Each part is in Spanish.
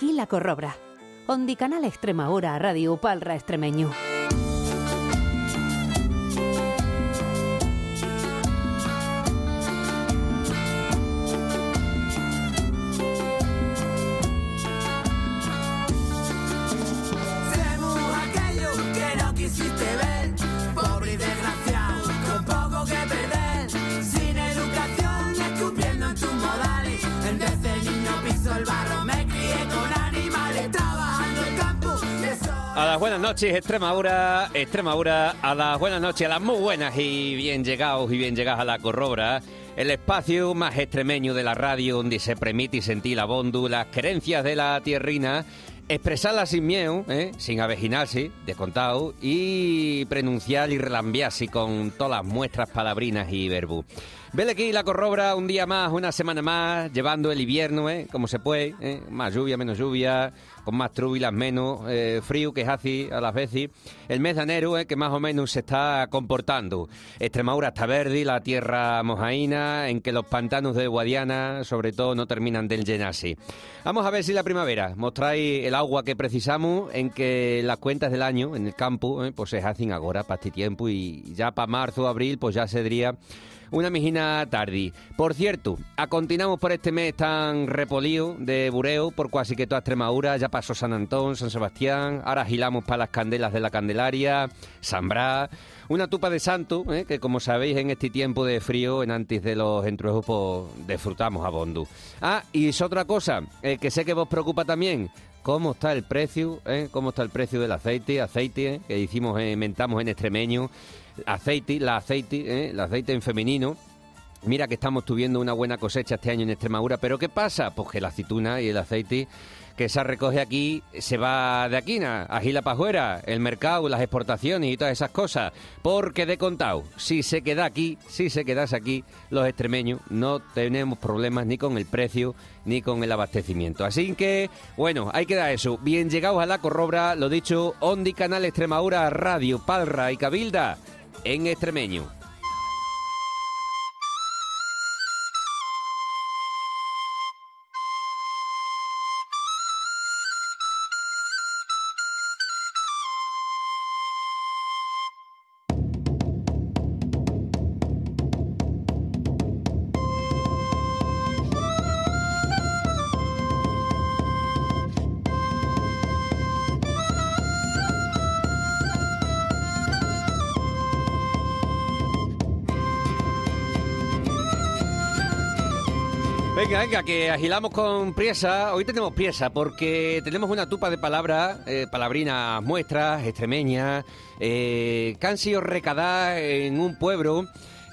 aquí la corrobra. Ondi Canal Extremadura Radio Palra Extremeño. Noches, Extremadura, a las buenas noches, a las muy buenas y bien llegados y bien llegadas a la Corrobra, el espacio más extremeño de la radio donde se permite sentir la bondu, las querencias de la tierrina, expresarlas sin miedo, ¿eh? sin avejinarse, descontado, y pronunciar y relambiarse con todas las muestras palabrinas y verbos. Vele aquí la corrobra un día más, una semana más, llevando el invierno, ¿eh? como se puede, ¿eh? más lluvia, menos lluvia, con más trúbilas, menos eh, frío que es así a las veces. El mes de enero, ¿eh? que más o menos se está comportando. Extremadura está verde, la tierra mojaína, en que los pantanos de Guadiana, sobre todo, no terminan de llenarse. Vamos a ver si la primavera nos trae el agua que precisamos, en que las cuentas del año en el campo, ¿eh? pues se hacen ahora para este tiempo y ya para marzo, abril, pues ya se diría una mijina tardi. Por cierto, a continuamos por este mes tan repolío de bureo, por casi que toda Extremadura, ya pasó San Antón, San Sebastián, ahora agilamos para las candelas de la Candelaria, Sambrá, una tupa de santo, ¿eh? que como sabéis en este tiempo de frío, en antes de los entruejos, pues disfrutamos a Bondu. Ah, y es otra cosa, eh, que sé que vos preocupa también, ¿Cómo está el precio? eh? ¿Cómo está el precio del aceite? Aceite, que hicimos, inventamos en extremeño. Aceite, la aceite, eh, el aceite en femenino. Mira que estamos tuviendo una buena cosecha este año en Extremadura, pero ¿qué pasa? Pues que la aceituna y el aceite que se recoge aquí se va de aquí a Gila para afuera, el mercado, las exportaciones y todas esas cosas. Porque de contado, si se queda aquí, si se quedase aquí, los extremeños no tenemos problemas ni con el precio ni con el abastecimiento. Así que, bueno, hay que dar eso. Bien llegados a la corrobra, lo dicho, Ondi Canal Extremadura, Radio, Palra y Cabilda en extremeño. Venga, venga, que agilamos con priesa. Hoy tenemos priesa porque tenemos una tupa de palabras, eh, palabrinas muestras, extremeñas, eh, que han sido recadadas en un pueblo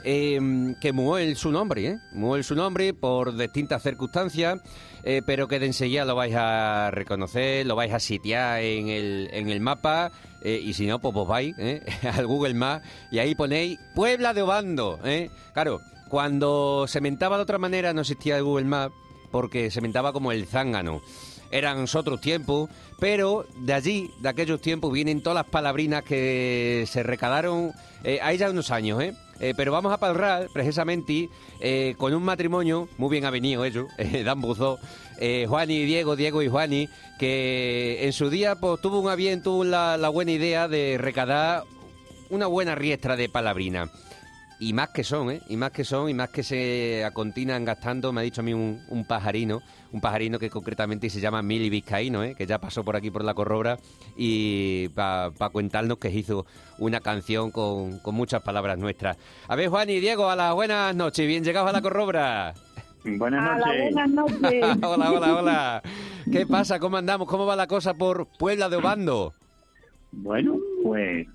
eh, que mueve su nombre, ¿eh? Su nombre por distintas circunstancias, eh, pero que de enseguida lo vais a reconocer, lo vais a sitiar en el, en el mapa, eh, y si no, pues vos vais ¿eh? al Google Maps y ahí ponéis Puebla de Obando, ¿eh? Claro, cuando se mentaba de otra manera no existía el Google Maps porque se mentaba como el zángano. Eran otros tiempos, pero de allí, de aquellos tiempos, vienen todas las palabrinas que se recadaron eh, hay ya unos años, ¿eh? Eh, pero vamos a hablar precisamente eh, con un matrimonio muy bien avenido ellos, eh, Dan Buzó, eh, Juan y Diego, Diego y Juani, que en su día pues, tuvo un avión, tuvo la, la buena idea de recadar una buena riestra de palabrina. Y más que son, ¿eh? Y más que son, y más que se acontinan gastando, me ha dicho a mí un, un pajarino, un pajarino que concretamente se llama Mili Vizcaíno, ¿eh? Que ya pasó por aquí por la corrobra y para contarnos que hizo una canción con, con muchas palabras nuestras. A ver, Juan y Diego, a las buenas noches, bien llegados a la corrobra. Buenas Hola, noches. buenas noches. hola, hola, hola. ¿Qué pasa? ¿Cómo andamos? ¿Cómo va la cosa por Puebla de Obando? Bueno, pues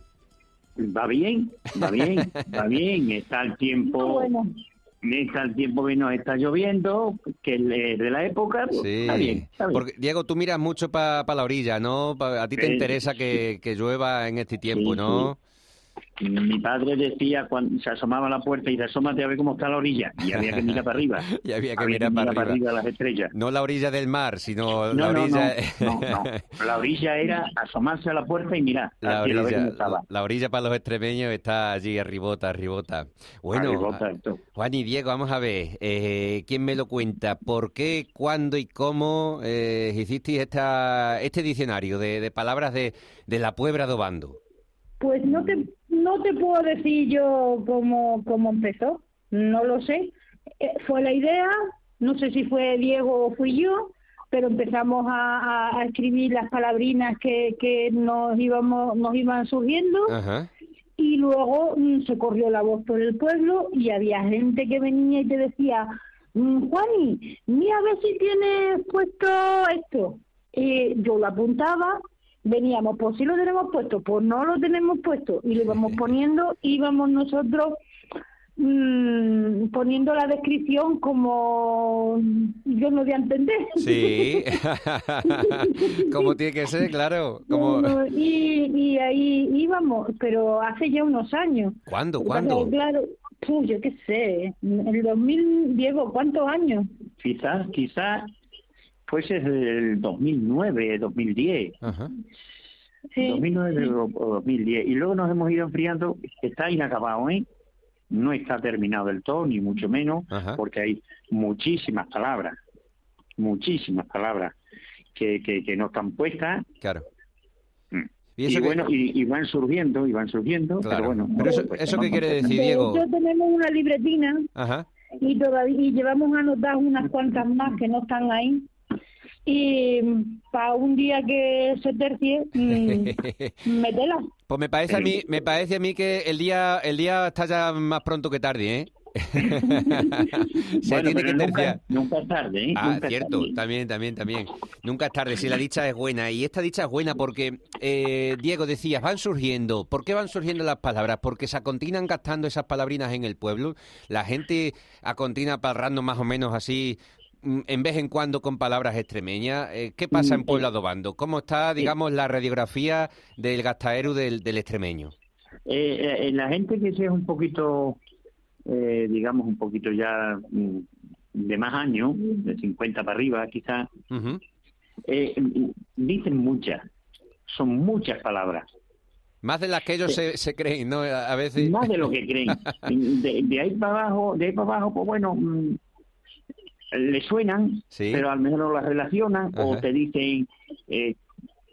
va bien, va bien, va bien. Está el tiempo, Bueno, está el tiempo que nos está lloviendo, que es de de la época, pues, Sí. está bien, está bien. Porque, Diego, tú miras mucho para la orilla, ¿no? Pa- a ti te Sí, interesa que, que llueva en este tiempo, Sí, ¿no? Mi padre decía cuando se asomaba a la puerta y asómate a ver cómo está la orilla. Y había que mirar para arriba. Y había que mirar para arriba. las estrellas. No la orilla del mar, sino No, la orilla... no, no, no. La orilla era asomarse a la puerta y mirar. La orilla, estaba. la orilla para los extremeños está allí arribota, arribota. Bueno, Arribota, a- esto. Juan y Diego, vamos a ver, eh, ¿quién me lo cuenta? ¿Por qué, cuándo y cómo eh, hicisteis esta, este diccionario de, de palabras de, de la Puebla de Obando? Pues no te, no te puedo decir yo cómo, cómo empezó, no lo sé. Eh, fue la idea, no sé si fue Diego o fui yo, pero empezamos a, a- a escribir las palabrinas que, que nos íbamos nos iban surgiendo Ajá. y luego mm, se corrió la voz por el pueblo y había gente que venía y te decía, mm, Juani, mira a ver si tienes puesto esto. Eh, yo lo apuntaba, veníamos, pues si lo tenemos puesto, pues no lo tenemos puesto y lo íbamos poniendo, íbamos nosotros mm, poniendo la descripción como yo no voy a entender. Sí, como tiene que ser, claro. Como... Y, y ahí íbamos, pero hace ya unos años. ¿Cuándo? ¿Cuándo? Claro, puh, yo qué sé, en el 2000, Diego, ¿cuántos años? Quizás, quizás fuese el 2009, 2010. Ajá. Sí. 2009 o o 2010. Y luego nos hemos ido enfriando. Está inacabado, ¿eh? No está terminado del todo, ni mucho menos, Ajá. porque hay muchísimas palabras, muchísimas palabras que, que, que no están puestas. Claro. Mm. Y Y, eso que- bueno, y, y van surgiendo, y van surgiendo. Claro. Pero bueno, Pero eso- pues eso qué quiere decir? De Diego. hecho, tenemos una libretina Ajá. y todavía y llevamos anotadas unas cuantas más que no están ahí. Y para un día que se tercie, mm, métela. Pues me parece a mí, me parece a mí que el día, el día está ya más pronto que tarde, ¿eh? Se Bueno, tiene que nunca, nunca es tarde, ¿eh? Ah, Nunca cierto, tarde. también, también, también. Nunca es tarde, si la dicha es buena. Y esta dicha es buena porque, eh, Diego, decías, van surgiendo. ¿Por qué van surgiendo las palabras? Porque se acontinan gastando esas palabrinas en el pueblo. La gente acontina parrando más o menos así, mm, en vez en cuando con palabras extremeñas. Eh, ¿Qué pasa en Mm, Puebla de Obando? ¿Cómo está, digamos, la radiografía del gastaero del, del extremeño? Eh, eh, la gente que sea un poquito, eh, digamos, un poquito ya mm, de más años, de 50 para arriba quizás, eh, mm, dicen muchas, son muchas palabras, Más de las que ellos se, se creen, ¿no? A veces. más de lo que creen. De, de ahí para abajo, de ahí para abajo, pues bueno, mm, le suenan, Sí. pero al menos no las relacionan o te dicen eh,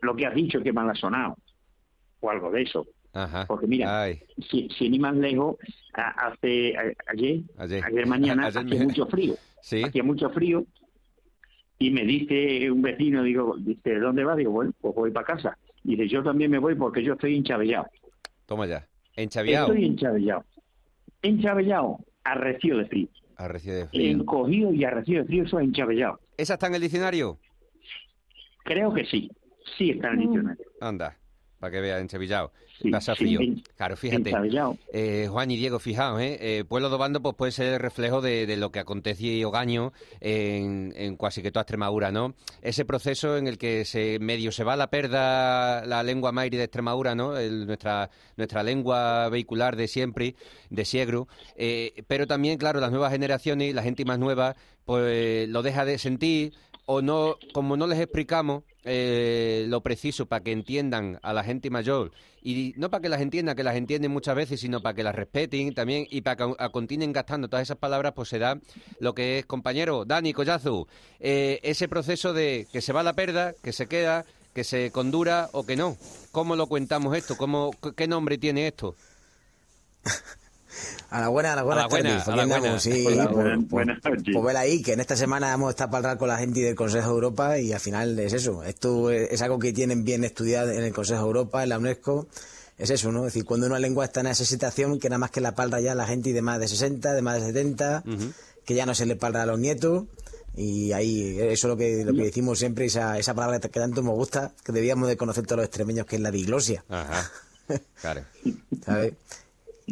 lo que has dicho que mal ha sonado o algo de eso. Ajá. Porque mira, Ay, si, si ni más lejos, hace ayer, Ayer. ayer, mañana, Ayer hacía me- mucho frío, sí. hacía mucho frío, y me dice un vecino, digo, dice, ¿dónde va? Digo, bueno, pues voy para casa. Y dice, yo también me voy porque yo estoy enchabellado. Toma ya. Enchaviado. Estoy enchabellado. Enchabellado, arrecio de frío. Arrecio de frío. Encogido y arrecio de frío, eso es enchabellado. ¿Esa está en el diccionario? Creo que sí, sí está en el diccionario. Anda, para que vea, enchavillado. Sí, Pasa sí, frío. en- claro, fíjate. Eh, Juan y Diego, fijaos, ¿eh? Eh, Pueblo de Obando pues, puede ser el reflejo de, de lo que acontecía y Ogaño en, en casi que toda Extremadura, ¿no? Ese proceso en el que se medio se va a la perda la lengua mairi de Extremadura, ¿no? El- nuestra, nuestra lengua vehicular de siempre, de siegro. Eh, pero también, claro, las nuevas generaciones, la gente más nueva, pues lo deja de sentir o no, como no les explicamos eh, lo preciso para que entiendan a la gente mayor y no para que las entiendan, que las entienden muchas veces, sino para que las respeten también y para que continúen gastando todas esas palabras, pues se da lo que es, compañero, Dani Collazo, eh, ese proceso de que se va la perda, que se queda, que se condura o que no. ¿Cómo lo cuentamos esto? ¿Cómo, ¿Qué nombre tiene esto? A la buena, a la buena. A la buena, a la buena. Sí, Hola, por- buenas- por- buenas noches. Pues ver ahí, que en esta semana hemos estado para hablar con la gente del Consejo de Europa y al final es eso. Esto es, es algo que tienen bien estudiado en el Consejo de Europa, en la UNESCO. Es eso, ¿no? Es decir, cuando una lengua está en esa situación, que nada más que la palra ya la gente de más de 60, de más de 70, que ya no se le palra a los nietos. Y ahí, eso es lo que, lo que decimos siempre, esa, esa palabra que tanto nos gusta, que debíamos de conocer todos los extremeños, que es la diglosia. Ajá. Claro. ¿sabes?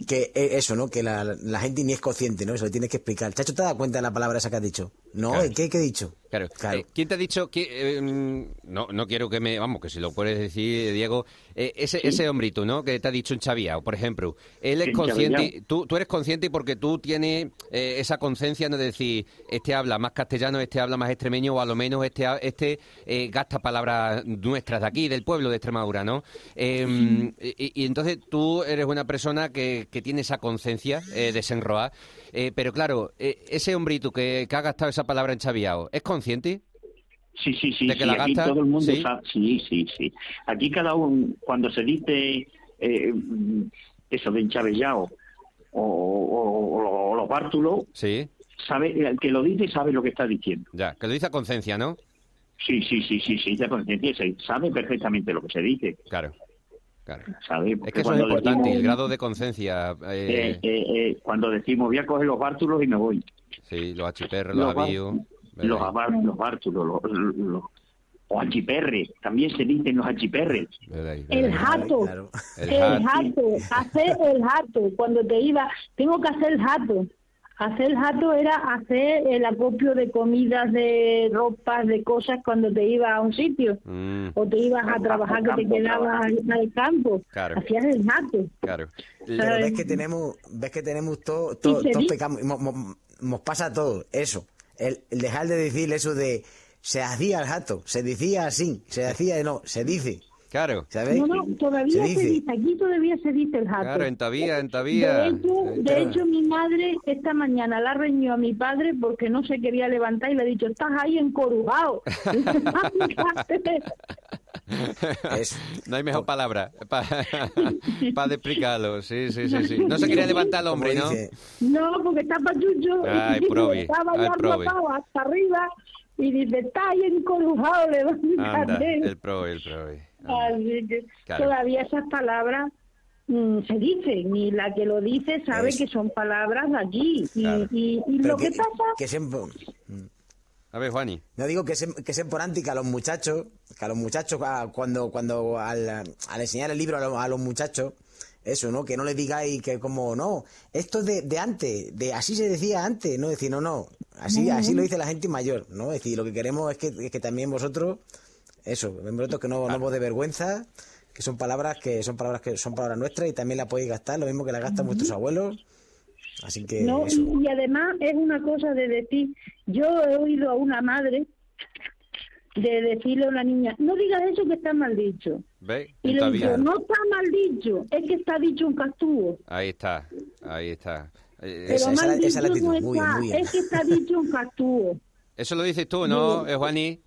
Que es eso, ¿no? Que la, la gente ni es consciente, ¿no? Eso le tienes que explicar. Chacho, ¿te das cuenta de la palabra esa que has dicho? No, Claro. ¿qué, ¿qué he dicho? Claro. Claro. Eh, ¿Quién te ha dicho que eh, mm, no no quiero que me vamos que si lo puedes decir Diego eh, ese ese hombrito no que te ha dicho en Chaviao por ejemplo él es En consciente tú tú eres consciente porque tú tienes eh, esa conciencia no de decir este habla más castellano este habla más extremeño o a lo menos este este gasta palabras nuestras de aquí del pueblo de Extremadura no Eh, y, y entonces tú eres una persona que, que tiene esa conciencia desenroada Eh, pero claro ese hombrito que, que ha gastado esa palabra en Chaviao es consciente Sí, sí, sí, ¿De que sí, la aquí gasta? todo el mundo Sí. sabe. Sí, sí, sí. Aquí cada uno, cuando se dice eh, mm, eso de enchabellado o, o- o- o los bártulos, Sí, sabe, el que lo dice sabe lo que está diciendo. ya, que lo dice a conciencia, ¿no? Sí, sí, sí, sí, sí, ya conciencia, sabe perfectamente lo que se dice. Claro, claro. Sabe, Es que eso es importante, decimos, el grado de conciencia. eh, eh, eh, eh, cuando decimos voy a coger los bártulos y me voy. sí, los achiperros, los bar- avíos. Los, abar- los bártulos, los, los- o achiperres, también se dicen los achiperres. El jato. Claro. El jato, hacer el jato. Cuando te iba, tengo que hacer el jato. Hacer el jato era hacer el acopio de comidas, de ropas, de cosas cuando te ibas a un sitio Mm, o te ibas a trabajar que te quedabas al, campo. Claro. Hacías el jato. claro. Pero ves que tenemos, ves que tenemos todo, todo, pecamos, mo- nos pasa todo, eso. El, el dejar de decir eso de se hacía el jato, se decía así, se hacía no, se dice, Claro, ¿sabes? No, no, todavía Se se dice. dice. aquí todavía se dice el jato. claro, en Tavía, en Tavía. De hecho, de hecho, mi madre esta mañana la reñó a mi padre porque no se quería levantar y le ha dicho, estás ahí encorujado. No hay mejor palabra para explicarlo. Sí, sí, sí, sí. No se quería levantar el hombre, ¿no? no, porque está pachucho. Ay, y probi, estaba ay, probi. hasta arriba y dice, estás ahí encorujado, Anda, levántate. el pro, el pro. anda. Así que Claro. todavía esas palabras mm, se dicen y la que lo dice sabe que son palabras de aquí. Y, Claro. y, y lo que, pasa... que siempre, A ver, Juani. no digo que se, que se por anti que a los muchachos, que a los muchachos cuando, cuando al, al enseñar el libro a los, a los muchachos, eso, ¿no? Que no les digáis que como, no, esto es de, de antes, de así se decía antes, ¿no? Decir, no, no, así, así lo dice la gente mayor, ¿no? Es decir, lo que queremos es que, es que también vosotros, eso, vosotros que no, no vos de vergüenza, que son palabras que son palabras que son palabras nuestras y también las podéis gastar, lo mismo que las gastan vuestros abuelos. Así que No, eso. y, además es una cosa de decir, yo he oído a una madre de decirle a una niña, no digas eso que está mal dicho. ¿Ve? Y le digo, no está mal dicho, es que está dicho un castuvo. Ahí está, ahí está. Pero Esa- mal no muy está, muy es que está dicho un castuvo. Eso lo dices tú, ¿no, eh, Juani?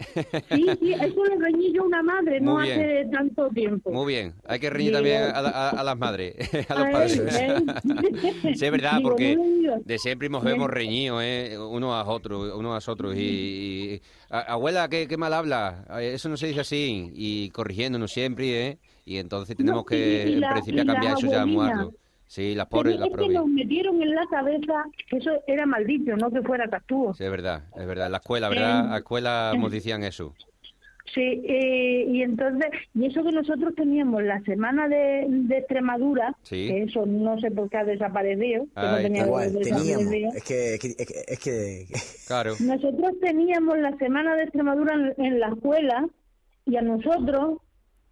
Sí, sí, eso le reñí yo a una madre no Muy hace tanto tiempo. Muy bien, hay que reñir también a, a- a las madres, a los padres. Sí, es verdad, porque de siempre nos hemos reñido, ¿eh? unos a otros, unos a otros. Y, y- abuela, ¿qué, qué mal habla? Eso no se dice así. Y corrigiéndonos siempre, ¿eh? Y entonces tenemos No, que, y- en principio, cambiar eso ya, abuelinas. Sí, las pobres, es las que propias. nos metieron en la cabeza que eso era maldito, no que fuera castuvo. Sí, es verdad, es verdad. En la escuela, ¿verdad? Eh, A la escuela nos decían eso. Sí, eh, y entonces, y eso que nosotros teníamos la semana de, de Extremadura, Sí. que eso no sé por qué ha desaparecido, que no Ay, tenía Igual, teníamos. desaparecido. Es que, es que, es que, es que- Claro. Nosotros teníamos la semana de Extremadura en, en la escuela y a nosotros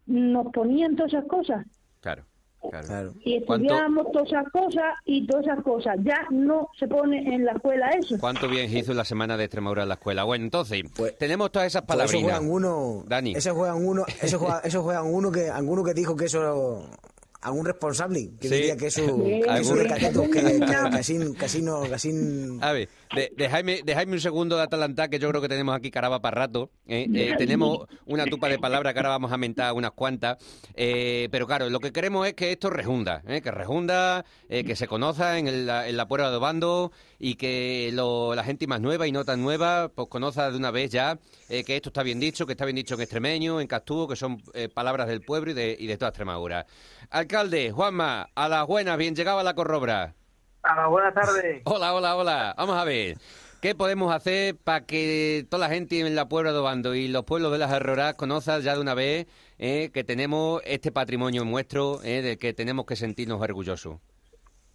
nos ponían todas esas cosas. Claro, claro. claro. Y ¿Cuánto- estudiábamos todas esas cosas y todas esas cosas. Ya no se pone en la escuela eso. ¿Cuánto bien hizo la semana de Extremadura en la escuela? Bueno, entonces, Pues- tenemos todas esas Pues eso juegan uno. Dani. Eso juegan uno. Eso juegan, eso juegan uno que alguno que dijo que eso algún responsable que Sí. diría que eso Sí, que eso de catetos que, que, que así, que así no que así A ver, de- dejadme, dejadme un segundo de Atalanta, que yo creo que tenemos aquí caraba para rato. ¿eh? Eh, tenemos una tupa de palabras que ahora vamos a mentar unas cuantas. Eh, pero claro, lo que queremos es que esto rejunda, ¿eh? que rejunda, eh, que se conozca en, el- la, en la puerta de bando y que lo- la gente más nueva y no tan nueva pues conozca de una vez ya que esto está bien dicho, que está bien dicho en extremeño, en castúo, que son eh, palabras del pueblo y de, y de toda Extremadura. Alcalde, Juanma, a las buenas, bien llegado a la corrobra. Hola, buenas tardes. Hola, hola, hola. Vamos a ver. ¿Qué podemos hacer para que toda la gente en la Puebla de Obando y los pueblos de las Herroras conozcan ya de una vez eh, que tenemos este patrimonio nuestro eh, del que tenemos que sentirnos orgullosos?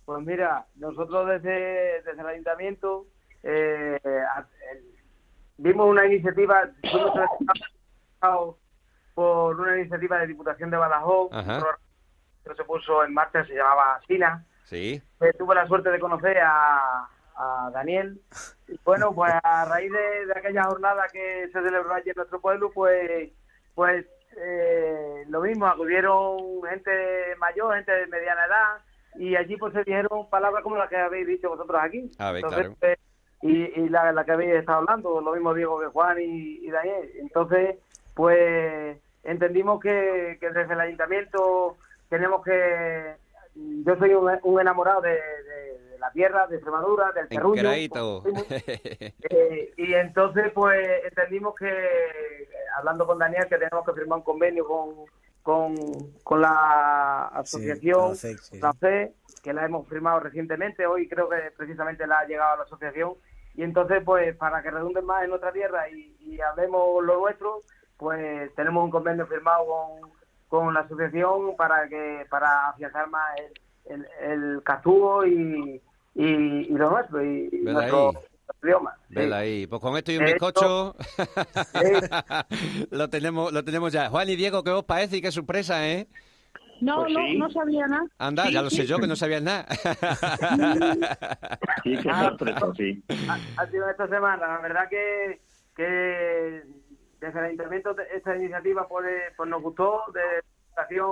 Pues mira, nosotros desde, desde el ayuntamiento, eh, vimos una iniciativa, fuimos seleccionados por una iniciativa de Diputación de Badajoz, que se puso en marcha, se llamaba SINA. Sí. Eh, tuve la suerte de conocer a, a Daniel. Y bueno, pues a raíz de, de aquella jornada que se celebró allí en nuestro pueblo, pues, pues eh, lo mismo, acudieron gente mayor, gente de mediana edad, y allí pues se dijeron palabras como las que habéis dicho vosotros aquí. A ver, Entonces, claro. pues, y, y la, la que habéis estado hablando, lo mismo Diego que Juan y, y Daniel. Entonces, pues entendimos que, que desde el ayuntamiento tenemos que... Yo soy un, un enamorado de, de- de la tierra, de Extremadura, del terruño. Enqueradito. Eh, y entonces, pues, entendimos que, hablando con Daniel, que tenemos que firmar un convenio con, con, con la asociación, sí, que la hemos firmado recientemente. Hoy creo que precisamente la ha llegado a la asociación. Y entonces, pues, para que redunden más en nuestra tierra y, y hablemos lo nuestro, pues tenemos un convenio firmado con, con la asociación para que para afianzar más el, el, el y, y, y lo nuestro, y, nuestro, ahí. idioma. Sí. Vela ahí. Pues con esto y un Esto- bizcocho lo tenemos lo tenemos ya. Juan y Diego, ¿qué os parece y qué sorpresa, eh? No, Pues no, sí. no sabía nada. Anda, ya lo sé yo que no sabías nada. Sí, qué Ah. sorpresa, sí. ha, ha sido esta semana. La verdad que, que desde el ayuntamiento esta iniciativa pues, eh, pues nos gustó. De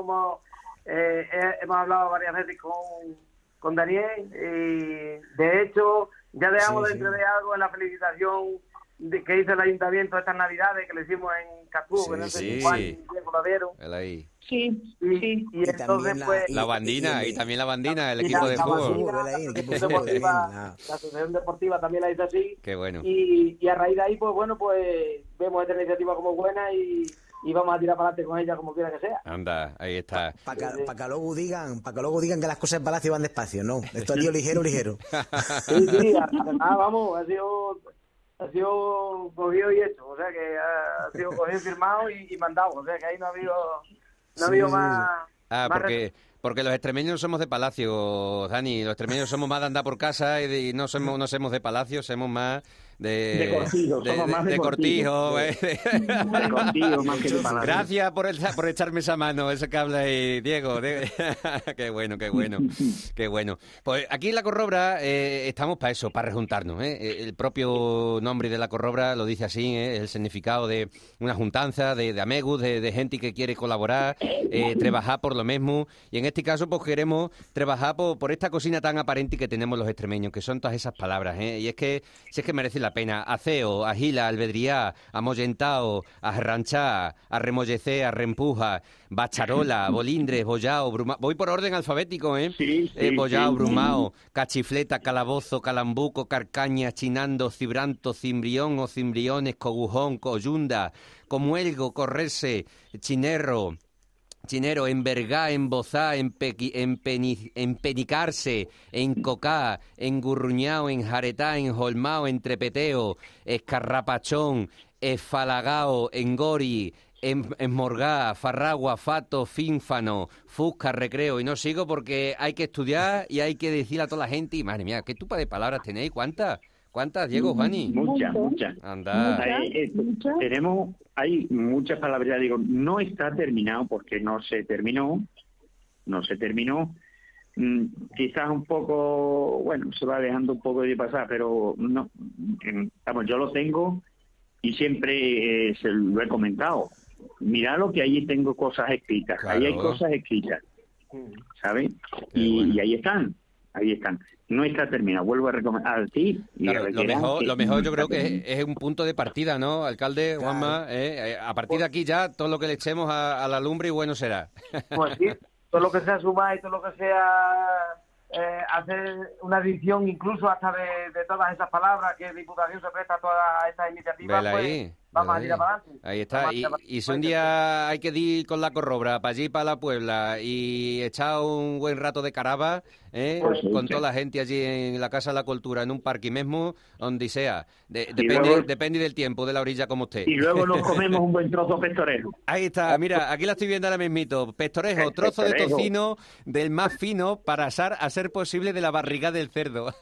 hemos, eh, he- hemos hablado varias veces con, con Daniel y de hecho ya dejamos Sí, de sí. algo en la felicitación de, que hizo el ayuntamiento estas navidades que le hicimos en Castú, Sí, que no sé sí. si Juan lo. Vela ahí. Sí, Y, sí. y Y entonces la- pues... La bandina y- y también la bandina, el equipo de la fútbol. el la equipo de Asociación Deportiva- también la hizo así. Qué bueno. Y, y a raíz de ahí, pues bueno, pues vemos esta iniciativa como buena y, y vamos a tirar para adelante con ella como quiera que sea. Anda, ahí está. Para que, pa' que luego digan, para que luego digan que las cosas en Palacio van despacio, no. Esto ha ido ligero, ligero. Sí, sí, además, vamos, ha sido, ha sido cogido y hecho, o sea que ha, sido cogido, firmado y, y mandado, o sea que ahí no ha habido, no ha habido sí, más... Ah, más porque porque los extremeños somos de palacio, Dani. Los extremeños somos más de andar por casa y, de- y no somos no somos de palacio, somos más de De cortijo, somos más de cortijo, cortijo, eh. De contigo, más que de. Gracias por, el- por echarme esa mano, ese que habla ahí, Diego. de- qué bueno, qué bueno, qué bueno. Pues aquí en La Corrobra eh, estamos para eso, para rejuntarnos. ¿eh? El propio nombre de La Corrobra lo dice así, ¿eh? el significado de una juntanza, de, de amegus, de, de gente que quiere colaborar, eh, trabajar por lo mismo. Y en este caso, pues queremos trabajar por, por esta cocina tan aparente que tenemos los extremeños, que son todas esas palabras. ¿eh? Y es que, si es que merece la pena. Aceo, agila, albedriá, amollentao, arranchá, arremollecé, arrempuja, bacharola, bolindres, bollao, bruma... Voy por orden alfabético, ¿eh? Sí, sí, Eh, bollao, sí. brumao, cachifleta, calabozo, calambuco, carcaña, chinando, cibranto, cimbrión o cimbriones, cogujón, coyunda, comuelgo, correrse, chinerro, Chinero, envergar, embozar, empequi- empeni- empenicarse, encocá, engurruñao, enjaretá, enjolmao, entrepeteo, escarrapachón, esfalagao, engori, em- esmorgá, farragua, fato, fínfano, fusca, recreo. Y no sigo porque hay que estudiar y hay que decir a toda la gente. Y madre mía, ¿qué tupa de palabras tenéis? ¿Cuántas? ¿Cuántas, Diego, Juani? Muchas, muchas. Anda. Hay, eh, tenemos, hay muchas palabras, digo, no está terminado porque no se terminó, no se terminó. Mm, quizás un poco, bueno, se va dejando un poco de pasar, pero no, mm, vamos, yo lo tengo y siempre eh, se lo he comentado. Mira lo que allí tengo cosas escritas, ahí hay Claro. cosas escritas, ¿sabes? Y, bueno. y ahí están, ahí están. No está terminado, vuelvo a recomendar a ti. y a lo mejor, lo mejor no yo creo que es, es un punto de partida, ¿no, alcalde Claro. Juanma? Eh, eh, a partir de aquí ya todo lo que le echemos a, a la lumbre y bueno será. Pues sí, todo lo que sea sumar y todo lo que sea eh, hacer una edición incluso hasta de, de todas esas palabras que Diputación se presta a todas estas iniciativas, pues ahí. Vamos a tirar para adelante. Ahí está. Y, si un día hay que ir con la corrobra para allí, para la Puebla, y echar un buen rato de caraba, ¿eh? Pues sí, con sí. toda la gente allí en la Casa de la Cultura, en un parque mismo, donde sea. De- depende, luego- depende del tiempo, de la orilla como usted. Y luego nos comemos un buen trozo pestorejo. Ahí está, mira, aquí la estoy viendo ahora mismito. Pestorejo, El trozo de tocino del más fino para asar a ser posible de la barriga del cerdo.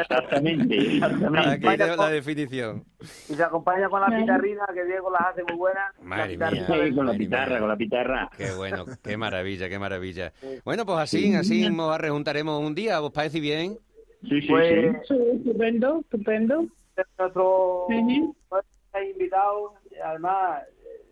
Exactamente, Aquí exactamente. tengo la definición. Y se acompaña con la Claro. Guitarrina, que Diego las hace muy buenas. Madre La mía. Sí, con la mía. con la pitarra. Qué bueno, qué maravilla, qué maravilla. Bueno, pues así, así nos rejuntaremos un día, ¿os parece bien? Sí, sí, Pues, sí. Estupendo, estupendo. nuestro invitado, además, eh,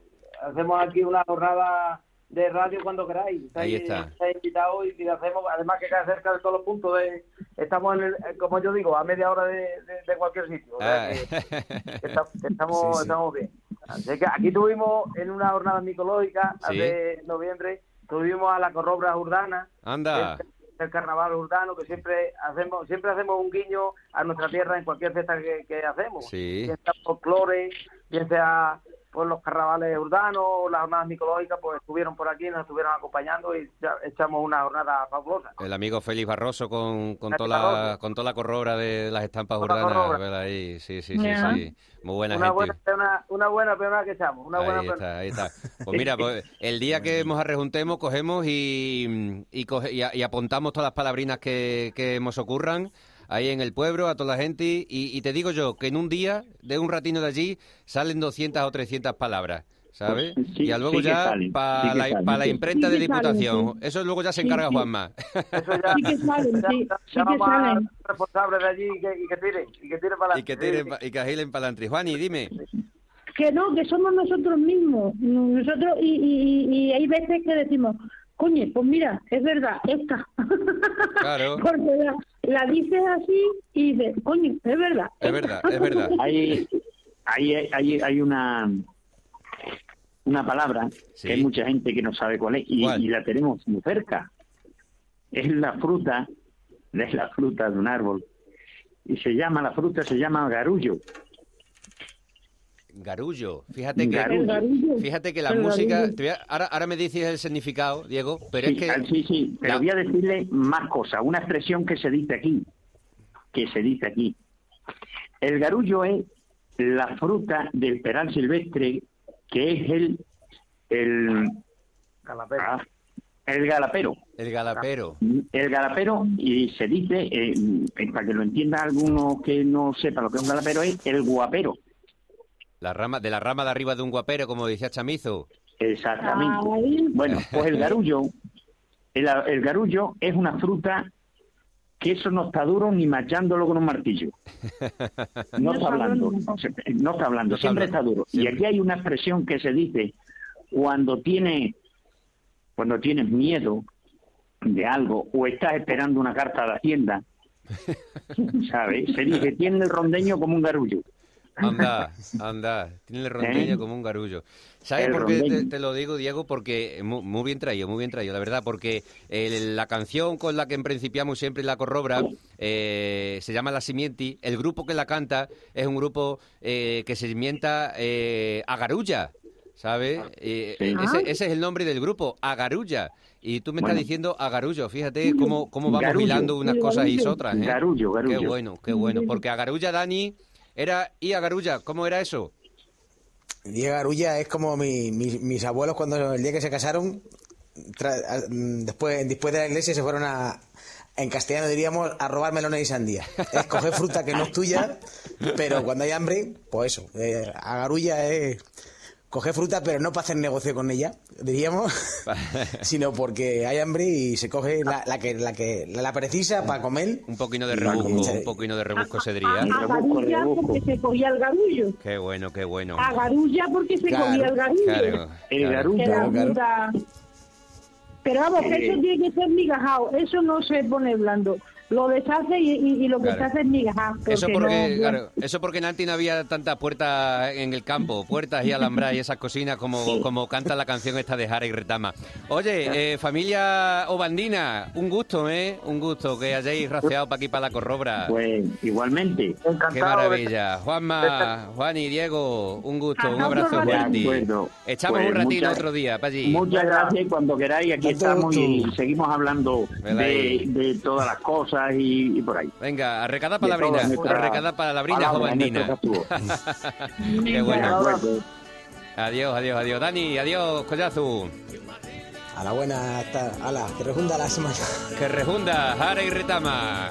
hacemos aquí una jornada de radio cuando queráis. Ahí Estáis- está. estáis invitados y que hacemos, además que queda cerca de todos los puntos, de, estamos, en el, como yo digo, a media hora de, de- de cualquier sitio. o sea Ah. que- que esta- que estamos, Sí, sí. estamos bien. Así que aquí tuvimos en una jornada micológica Sí. de noviembre, tuvimos a la corrobra urdana, Anda, el, el carnaval urbano que siempre hacemos siempre hacemos un guiño a nuestra tierra en cualquier fiesta que, que hacemos Sí. bien sea folclore bien sea por los carnavales urbanos o las jornadas micológicas pues estuvieron por aquí nos estuvieron acompañando y ya echamos una jornada fabulosa el amigo Félix Barroso con, con, toda la, con toda la corrobra de las estampas Con urbanas. Ahí, sí, sí, sí, sí. Muy buena una gente. buena una buena peonada que echamos una buena Ahí peonada. está, ahí está. Pues mira, pues, el día que nos arrejuntemos, cogemos y, y, coge- y a- y apuntamos todas las palabrinas que, que nos ocurran ahí en el pueblo, a toda la gente. Y, y te digo yo que en un día, de un ratino de allí, salen 200 o 300 palabras. ¿Sabes? Pues sí, y a luego sí ya salen, para sí la, salen, pa' la sí. imprenta Sí de salen, Diputación. sí. Eso luego ya se encarga sí. Juanma. eso ya, Sí que salen, ya- sí, ya sí que salen. responsables de allí y que, y que tiren y que tiren para y que adelante. tiren pa- y que agilen para adelante. Juani, dime. Que no, que somos nosotros mismos. Nosotros, y, y, y- y hay veces que decimos, coño, pues mira, es verdad, esta. Claro. Porque la, la dices así y dices, coño, es verdad. Es verdad, es verdad. Hay, hay, hay, hay una una palabra Sí. que hay mucha gente que no sabe cuál es y, ¿Cuál? y la tenemos muy cerca. Es la fruta, es la fruta de un árbol y se llama, la fruta se llama garullo. Garullo. Fíjate que, Garullo. Fíjate que la El música. garullo. te voy a- ahora, ahora me dices el significado, Diego, pero sí, es que. ah, sí, sí, pero la- voy a decirle más cosas, una expresión que se dice aquí, que se dice aquí. El garullo es la fruta del peral silvestre, que es el el, Calapero. ah, el galapero. El galapero. El galapero, y se dice, eh, para que lo entienda alguno que no sepa lo que es un galapero, es el guapero. La rama, de la rama de arriba de un guapero, como decía Chamizo. Exactamente. Ahí. Bueno, pues el garullo, el, el garullo es una fruta que eso no está duro ni machándolo con un martillo. No está hablando, no está hablando, No siempre está duro. Y aquí hay una expresión que se dice cuando tiene cuando tienes miedo de algo o estás esperando una carta de Hacienda, ¿sabes? Se dice, tiene el rondeño como un garullo. Anda, anda. Tiene el rondeño ¿Eh? como un garullo. ¿Sabes por qué te, rondeño. te lo digo, Diego? Porque muy, muy bien traído, muy bien traído, la verdad. Porque el- la canción con la que en principiamos siempre la corrobra eh, se llama La Simienti. El grupo que la canta es un grupo eh, que se simienta eh, a Garulla. ¿Sabes? Eh, Sí. ese, ese es el nombre del grupo, Agarulla. Y tú me estás diciendo Agarullo. Fíjate cómo, cómo vamos Garullo. hilando unas cosas y otras. ¿eh? Garullo, garullo. Qué bueno, qué bueno. Porque Agarulla, Dani, era... ¿Y Agarulla? ¿Cómo era eso? Diego Garulla es como mi- mi- mis abuelos cuando el día que se casaron, después, después de la iglesia se fueron a, en castellano diríamos, a robar melones y sandía. Es coger fruta que no es tuya, pero cuando hay hambre, pues eso. Eh, a Garulla es coger fruta, pero no para hacer negocio con ella, diríamos, sino porque hay hambre y se coge la, la que, la que la precisa para comer. Un poquito de rebusco, un poquito de rebusco se A, diría. a Rebusco, Garulla porque se cogía el garullo. Qué bueno, qué bueno. A Garulla porque se Claro, cogía el garullo. Claro, El garullo. Claro, Pero vamos, que Eh. eso tiene que ser migajado, eso no se pone blando. Lo deshace y, y- y lo que Claro. se hace es migajar. Eso porque porque, no- claro, eso porque en Anti no había tantas puertas en el campo, puertas y alambras y esas cocinas como, como canta la canción esta de Jara y Retama. Oye, eh, familia Obandina, un gusto, ¿eh? Un gusto que hayáis raceado para aquí, para la Corrobra. Pues igualmente. Encantado. Qué maravilla. Juanma, Juan y Diego, un gusto, un abrazo fuerte. acuerdo. Echamos Pues un ratito muchas- otro día para allí. Muchas gracias y cuando queráis aquí estamos y seguimos hablando de, de todas las cosas y, y por ahí. Venga, a a palabrinas, palabras, Obandina. nuestros actúos. Qué bueno. Adiós, adiós, adiós. Dani, adiós, Collazo. A la buena, hasta, ala, que rejunda la semana. Que rejunda, Jara y Retama.